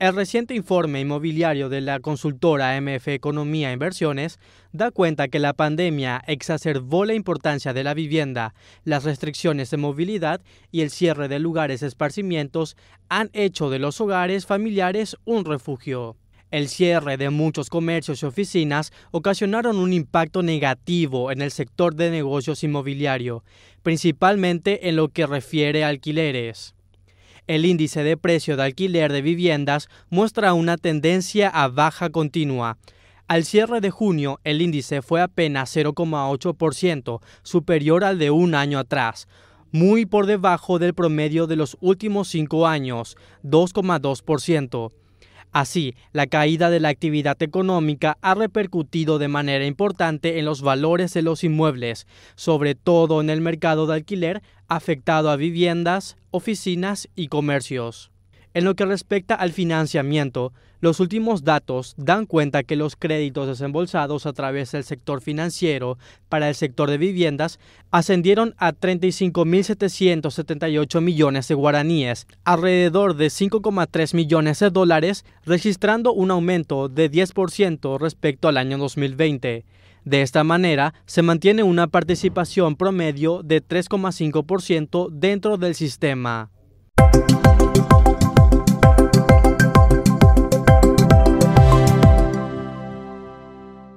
El reciente informe inmobiliario de la consultora MF Economía e Inversiones da cuenta que la pandemia exacerbó la importancia de la vivienda, las restricciones de movilidad y el cierre de lugares de esparcimientos han hecho de los hogares familiares un refugio. El cierre de muchos comercios y oficinas ocasionaron un impacto negativo en el sector de negocios inmobiliario, principalmente en lo que refiere a alquileres. El índice de precio de alquiler de viviendas muestra una tendencia a baja continua. Al cierre de junio, el índice fue apenas 0,8%, superior al de un año atrás, muy por debajo del promedio de los últimos cinco años, 2,2%. Así, la caída de la actividad económica ha repercutido de manera importante en los valores de los inmuebles, sobre todo en el mercado de alquiler, afectado a viviendas, oficinas y comercios. En lo que respecta al financiamiento, los últimos datos dan cuenta que los créditos desembolsados a través del sector financiero para el sector de viviendas ascendieron a 35.778 millones de guaraníes, alrededor de 5,3 millones de dólares, registrando un aumento de 10% respecto al año 2020. De esta manera, se mantiene una participación promedio de 3,5% dentro del sistema.